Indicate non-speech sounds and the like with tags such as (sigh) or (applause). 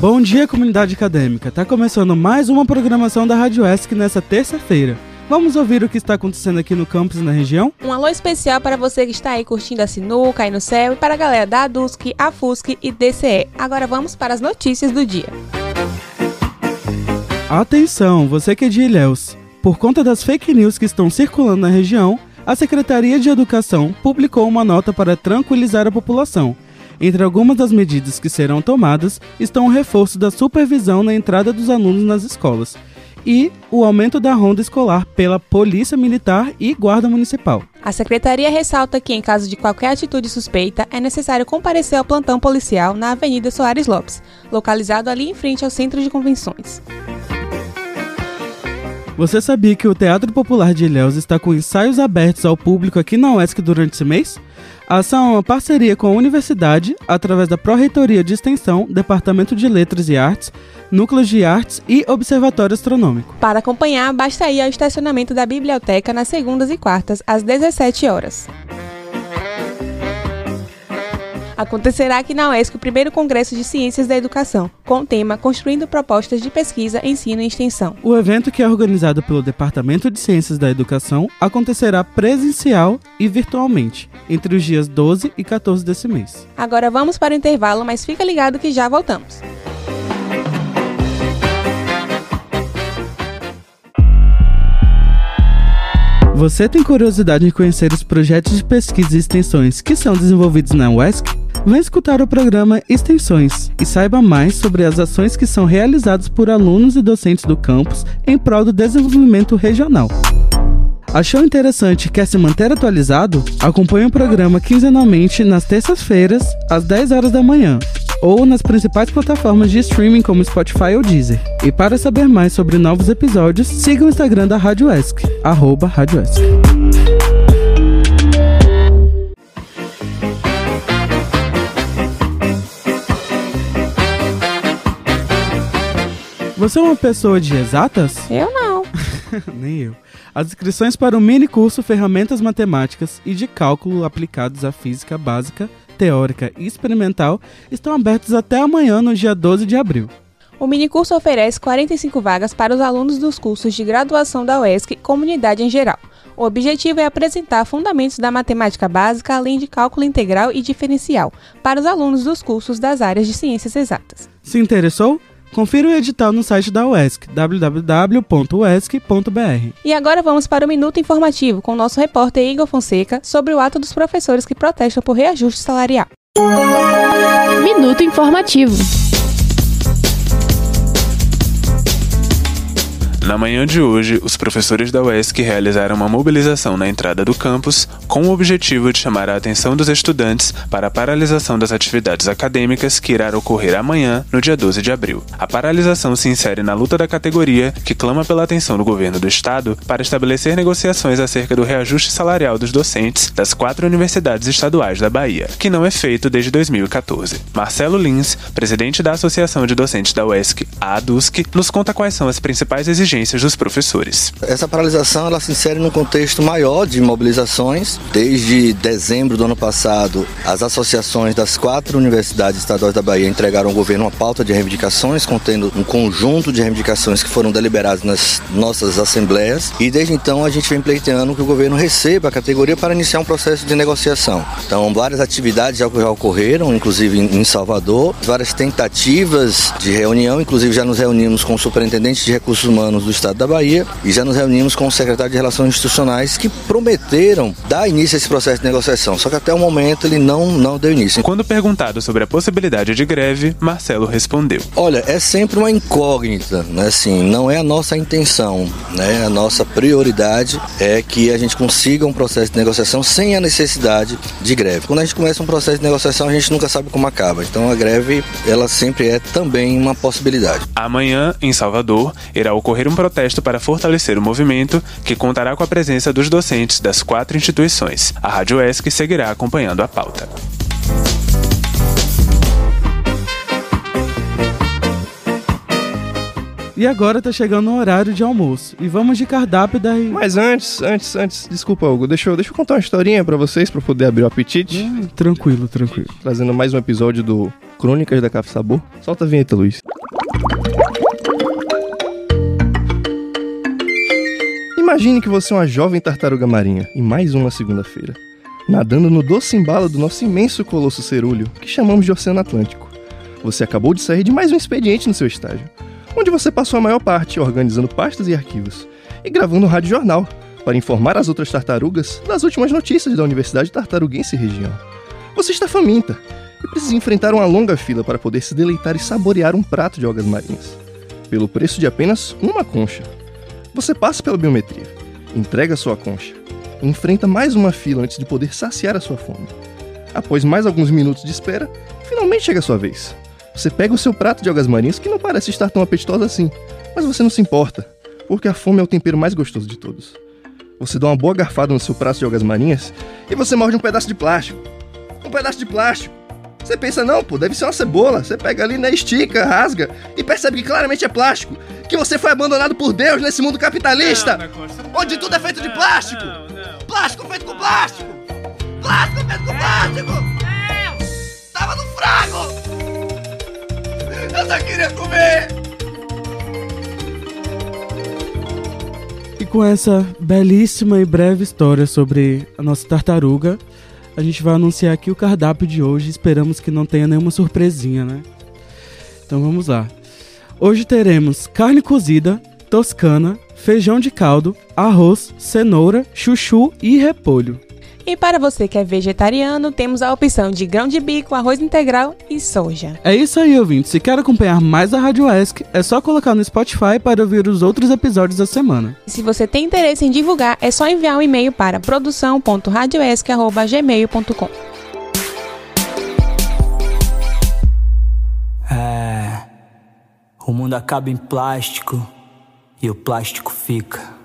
Bom dia, comunidade acadêmica. Tá começando mais uma programação da Rádio ESC nessa terça-feira. Vamos ouvir o que está acontecendo aqui no campus e na região? Um alô especial para você que está aí curtindo a sinuca aí no céu e para a galera da ADUSC, AFUSC e DCE. Agora vamos para as notícias do dia. Atenção, você que é de Ilhéus. Por conta das fake news que estão circulando na região, a Secretaria de Educação publicou uma nota para tranquilizar a população. Entre algumas das medidas que serão tomadas estão o reforço da supervisão na entrada dos alunos nas escolas e o aumento da ronda escolar pela Polícia Militar e Guarda Municipal. A secretaria ressalta que, em caso de qualquer atitude suspeita, é necessário comparecer ao plantão policial na Avenida Soares Lopes, localizado ali em frente ao Centro de Convenções. Você sabia que o Teatro Popular de Ilhéus está com ensaios abertos ao público aqui na UESC durante esse mês? A ação é uma parceria com a universidade, através da Pró-Reitoria de Extensão, Departamento de Letras e Artes, Núcleos de Artes e Observatório Astronômico. Para acompanhar, basta ir ao estacionamento da biblioteca nas segundas e quartas, às 17 horas. Acontecerá aqui na UESC o primeiro Congresso de Ciências da Educação, com o tema Construindo Propostas de Pesquisa, Ensino e Extensão. O evento, que é organizado pelo Departamento de Ciências da Educação, acontecerá presencial e virtualmente, entre os dias 12 e 14 desse mês. Agora vamos para o intervalo, mas fica ligado que já voltamos. Você tem curiosidade em conhecer os projetos de pesquisa e extensões que são desenvolvidos na UESC? Vem escutar o programa Extensões e saiba mais sobre as ações que são realizadas por alunos e docentes do campus em prol do desenvolvimento regional. Achou interessante e quer se manter atualizado? Acompanhe o programa quinzenalmente nas terças-feiras, às 10 horas da manhã, ou nas principais plataformas de streaming como Spotify ou Deezer. E para saber mais sobre novos episódios, siga o Instagram da Rádio ESC, arroba Rádio ESC. Você é uma pessoa de exatas? Eu não. (laughs) Nem eu. As inscrições para o mini curso Ferramentas Matemáticas e de Cálculo aplicados à Física Básica, Teórica e Experimental estão abertas até amanhã, no dia 12 de abril. O minicurso oferece 45 vagas para os alunos dos cursos de graduação da UESC Comunidade em geral. O objetivo é apresentar fundamentos da matemática básica, além de cálculo integral e diferencial, para os alunos dos cursos das áreas de ciências exatas. Se interessou? Confira o edital no site da UESC, www.uesc.br. E agora vamos para o Minuto Informativo com o nosso repórter Igor Fonseca sobre o ato dos professores que protestam por reajuste salarial. Minuto Informativo. Na manhã de hoje, os professores da UESC realizaram uma mobilização na entrada do campus com o objetivo de chamar a atenção dos estudantes para a paralisação das atividades acadêmicas que irá ocorrer amanhã, no dia 12 de abril. A paralisação se insere na luta da categoria que clama pela atenção do governo do estado para estabelecer negociações acerca do reajuste salarial dos docentes das quatro universidades estaduais da Bahia, que não é feito desde 2014. Marcelo Lins, presidente da Associação de Docentes da UESC, a ADUSC, nos conta quais são as principais exigências dos professores. Essa paralisação ela se insere num contexto maior de mobilizações. Desde dezembro do ano passado, as associações das quatro universidades estaduais da Bahia entregaram ao governo uma pauta de reivindicações, contendo um conjunto de reivindicações que foram deliberadas nas nossas assembleias. E desde então a gente vem pleiteando que o governo receba a categoria para iniciar um processo de negociação. Então, várias atividades já ocorreram, inclusive em Salvador, várias tentativas de reunião, inclusive já nos reunimos com o superintendente de recursos humanos do estado da Bahia e já nos reunimos com o secretário de Relações Institucionais que prometeram dar início a esse processo de negociação, só que até o momento ele não, não deu início. Quando perguntado sobre a possibilidade de greve, Marcelo respondeu: Olha, é sempre uma incógnita, né? Assim, não é a nossa intenção, né? A nossa prioridade é que a gente consiga um processo de negociação sem a necessidade de greve. Quando a gente começa um processo de negociação, a gente nunca sabe como acaba. Então a greve, ela sempre é também uma possibilidade. Amanhã, em Salvador, irá ocorrer um protesto para fortalecer o movimento, que contará com a presença dos docentes das quatro instituições. A Rádio ESC seguirá acompanhando a pauta. E agora tá chegando o horário de almoço. E vamos de cardápio da. Mas antes, antes, antes, desculpa, Hugo, deixa eu, deixa eu contar uma historinha pra vocês, pra poder abrir o apetite. Hum, tranquilo, tranquilo. Trazendo mais um episódio do Crônicas da Café Sabor. Solta a vinheta, Luiz. Imagine que você é uma jovem tartaruga marinha e mais uma segunda-feira, nadando no doce embalo do nosso imenso colosso cerúleo, que chamamos de Oceano Atlântico. Você acabou de sair de mais um expediente no seu estágio, onde você passou a maior parte organizando pastas e arquivos e gravando um rádio jornal para informar as outras tartarugas das últimas notícias da Universidade Tartaruguense região. Você está faminta e precisa enfrentar uma longa fila para poder se deleitar e saborear um prato de algas marinhas, pelo preço de apenas uma concha. Você passa pela biometria, entrega sua concha enfrenta mais uma fila antes de poder saciar a sua fome. Após mais alguns minutos de espera, finalmente chega a sua vez. Você pega o seu prato de algas marinhas que não parece estar tão apetitoso assim, mas você não se importa, porque a fome é o tempero mais gostoso de todos. Você dá uma boa garfada no seu prato de algas marinhas e você morde um pedaço de plástico. Um pedaço de plástico. Você pensa, não, pô, deve ser uma cebola. Você pega ali, né, estica, rasga e percebe que claramente é plástico. Que você foi abandonado por Deus nesse mundo capitalista. Não, onde tudo é feito de plástico. Não, não. Plástico feito com plástico. Plástico feito com plástico. Tava no frago. Eu só queria comer. E com essa belíssima e breve história sobre a nossa tartaruga, a gente vai anunciar aqui o cardápio de hoje. Esperamos que não tenha nenhuma surpresinha, né? Então vamos lá. Hoje teremos carne cozida, toscana, feijão de caldo, arroz, cenoura, chuchu e repolho. E para você que é vegetariano, temos a opção de grão de bico, arroz integral e soja. É isso aí, ouvinte. Se quer acompanhar mais a Rádio ESC, é só colocar no Spotify para ouvir os outros episódios da semana. E se você tem interesse em divulgar, é só enviar um e-mail para produção.radioesc.gmail.com O mundo acaba em plástico e o plástico fica.